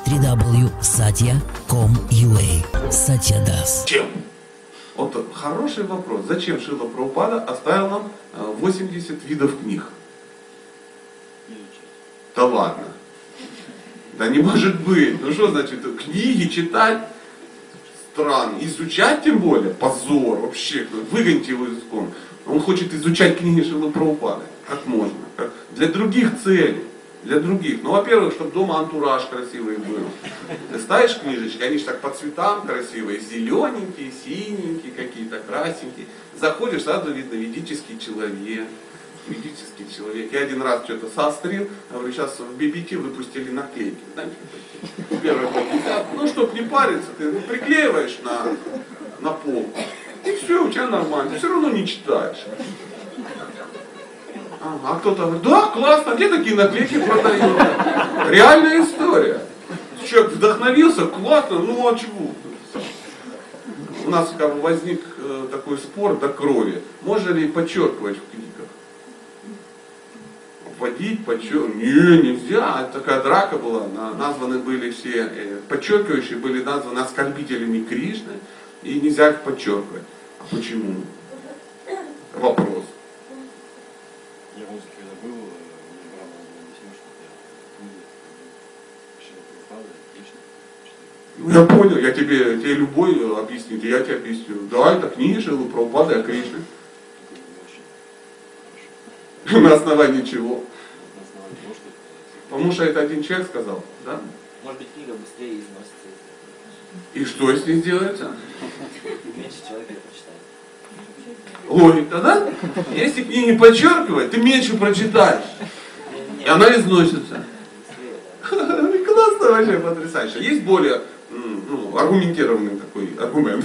www.satya.com.ua Satya Das. Чем? Вот хороший вопрос. Зачем Шила Прабхупада оставил нам э, 80 видов книг? Да ладно. Да не может быть. Ну что значит, книги читать? Странно. Изучать тем более? Позор. Вообще, выгоните его из. Он хочет изучать книги Шилы Прабхупады. Как можно? Как? Для других целей. Для других. Ну, во-первых, чтобы дома антураж красивый был. Ты ставишь книжечки, они же так по цветам красивые. Зелененькие, синенькие какие-то, красненькие. Заходишь, сразу видно ведический человек ведический человек. Я один раз что-то сострил, говорю, сейчас в BBT выпустили наклейки. Знаете, первый Ну, чтоб не париться, ты ну, приклеиваешь на, на пол. И все, у тебя нормально. Ты все равно не читаешь. А кто-то говорит, да, классно, где такие наклейки продают? Реальная история. Человек вдохновился, классно, ну а чего? У нас как бы возник э, такой спор до крови. Можно ли подчеркивать в книгах? вводить, подчеркивать. Не, нельзя. Такая драка была. Названы были все, э, подчеркивающие были названы оскорбителями Кришны. И нельзя их подчеркивать. А почему? Вопрос. Я в музыке когда был, мне Браман объяснил, что я понял, я тебе, тебе любой объяснит, я тебе объясню. Да, это книги Шилы Прабхупады о Кришне. На основании чего? Потому что это один человек сказал, да? Может быть, книга быстрее износится. И что с ней делается? Меньше человек прочитает. Логика, да? Если книги подчеркивать, ты меньше прочитаешь. И она износится. Вообще, потрясающе. Есть более ну, аргументированный такой аргумент.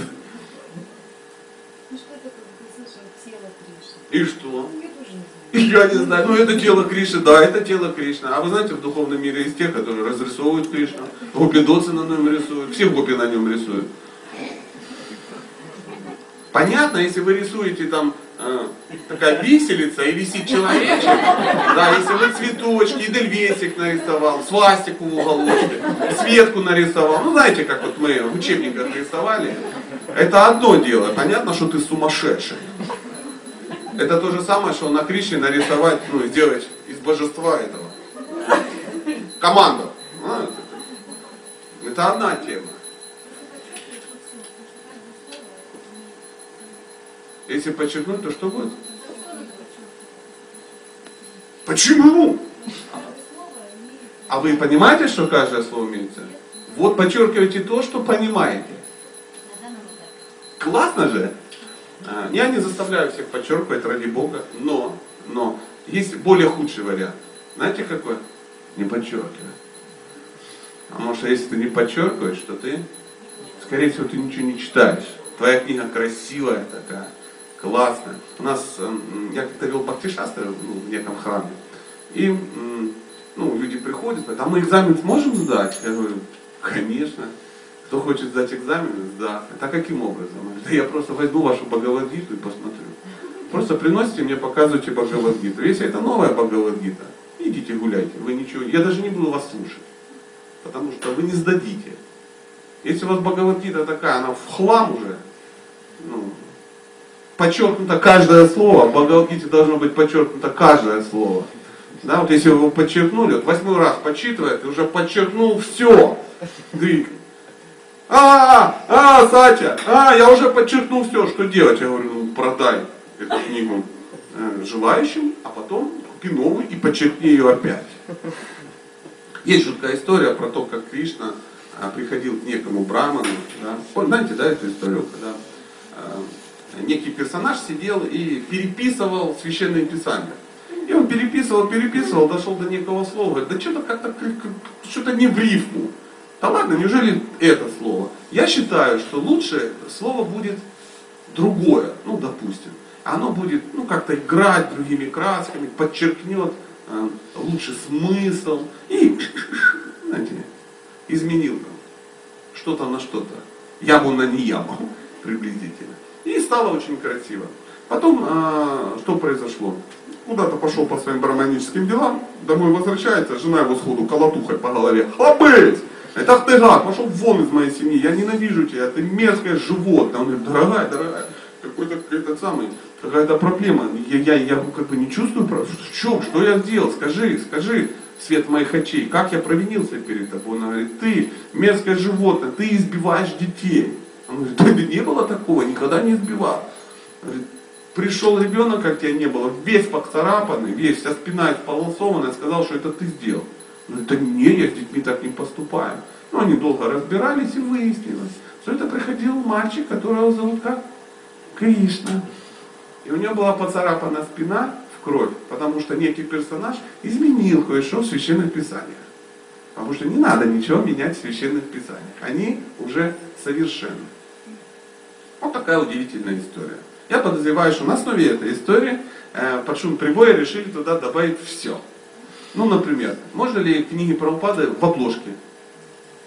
Ну что это, как слышал, тело Кришны? И что? Я тоже не знаю. Я не знаю, ну это тело Кришны, да, это тело Кришны. А вы знаете, в духовном мире есть те, которые разрисовывают Кришну, гопидоцы на нем рисуют, все гопи на нем рисуют. Понятно, если вы рисуете там такая виселица и висит человечек, да, если вы цветочки, дельвесик нарисовал, свастику в уголочке, светку нарисовал, ну знаете, как вот мы в учебниках рисовали, это одно дело, понятно, что ты сумасшедший. Это то же самое, что на Кришне нарисовать, ну, сделать из божества этого. Команду. А, это одна тема. Если подчеркнуть, то что будет? Почему? А вы понимаете, что каждое слово имеется? Вот подчеркивайте то, что понимаете. Классно же? А, я не заставляю всех подчеркивать ради Бога, но, но есть более худший вариант. Знаете какой? Не подчеркивай. Потому что если ты не подчеркиваешь, то ты, скорее всего, ты ничего не читаешь. Твоя книга красивая такая, классная. У нас, эм, я как-то вел бхактишастры ну, в неком храме. И ну, люди приходят, говорят, а мы экзамен сможем сдать? Я говорю, конечно. Кто хочет сдать экзамен, сдаст. Это каким образом? Да я просто возьму вашу Бхагавадгиту и посмотрю. Просто приносите мне, показывайте Бхагавадгиту. Если это новая Бхагавадгита, идите гуляйте. Вы ничего, я даже не буду вас слушать. Потому что вы не сдадите. Если у вас Бхагавадгита такая, она в хлам уже, подчеркнуто каждое слово, в Бхагавадгите должно быть подчеркнуто каждое слово. Да, вот если вы подчеркнули, вот восьмой раз подсчитывает, ты уже подчеркнул все. Ты а, а, Сатя, а, я уже подчеркнул все, что делать. Я говорю, ну продай эту книгу э, желающим, а потом купи новую и подчеркни ее опять. Есть жуткая история про то, как Кришна а, приходил к некому браману. Да? Знаете, да, эту историю, когда а, некий персонаж сидел и переписывал священные писания. И он переписывал, переписывал, дошел до некого слова, говорит, да что-то как-то что-то не в рифму. Да ладно, неужели это слово? Я считаю, что лучше слово будет другое, ну, допустим. Оно будет, ну, как-то играть другими красками, подчеркнет э, лучше смысл и, знаете, изменил там что-то на что-то. Яму на не яму, приблизительно. Стало очень красиво. Потом, э, что произошло? Куда-то пошел по своим барманическим делам, домой возвращается, жена его сходу колотухой по голове. Хлопыть! Это ты гад, пошел вон из моей семьи, я ненавижу тебя, ты мерзкое животное. Он говорит, дорогая, дорогая, какой-то этот самый, какая-то проблема. Я, я, я как бы не чувствую, в чем, что я сделал, скажи, скажи, свет моих очей, как я провинился перед тобой? Он говорит, ты мерзкое животное, ты избиваешь детей. Он говорит, да не было такого, никогда не. Говорит, пришел ребенок, как тебя не было, весь поцарапанный, весь, вся спина исполосованная, сказал, что это ты сделал. Он говорит, да не, я с детьми так не поступаю. Ну, они долго разбирались и выяснилось, что это приходил мальчик, которого зовут как? Кришна. И у него была поцарапана спина в кровь, потому что некий персонаж изменил кое-что в священных писаниях. Потому что не надо ничего менять в священных писаниях. Они уже совершенны. Вот такая удивительная история. Я подозреваю, что на основе этой истории э, под прибоя решили туда добавить все. Ну, например, можно ли книги Прабхупады в обложке?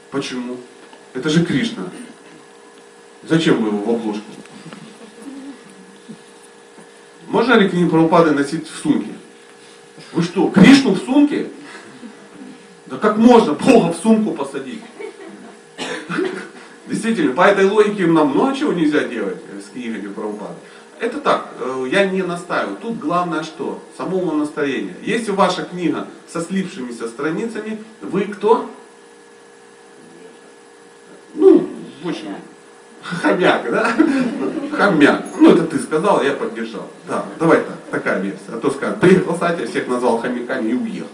Почему? Это же Кришна. Зачем вы его в обложку? Можно ли книги Прабхупады носить в сумке? Вы что, Кришну в сумке? Да как можно Бога в сумку посадить? Действительно, по этой логике нам много чего нельзя делать с книгами Прабхупады. Это так, э, я не настаиваю. Тут главное что? Самого настроения. Если ваша книга со слившимися страницами, вы кто? Ну, общем, хомяк, да? Хомяк. Ну, это ты сказал, я поддержал. Да, давай так, такая версия. А то скажут, приехал Сатя, всех назвал хомяками и уехал.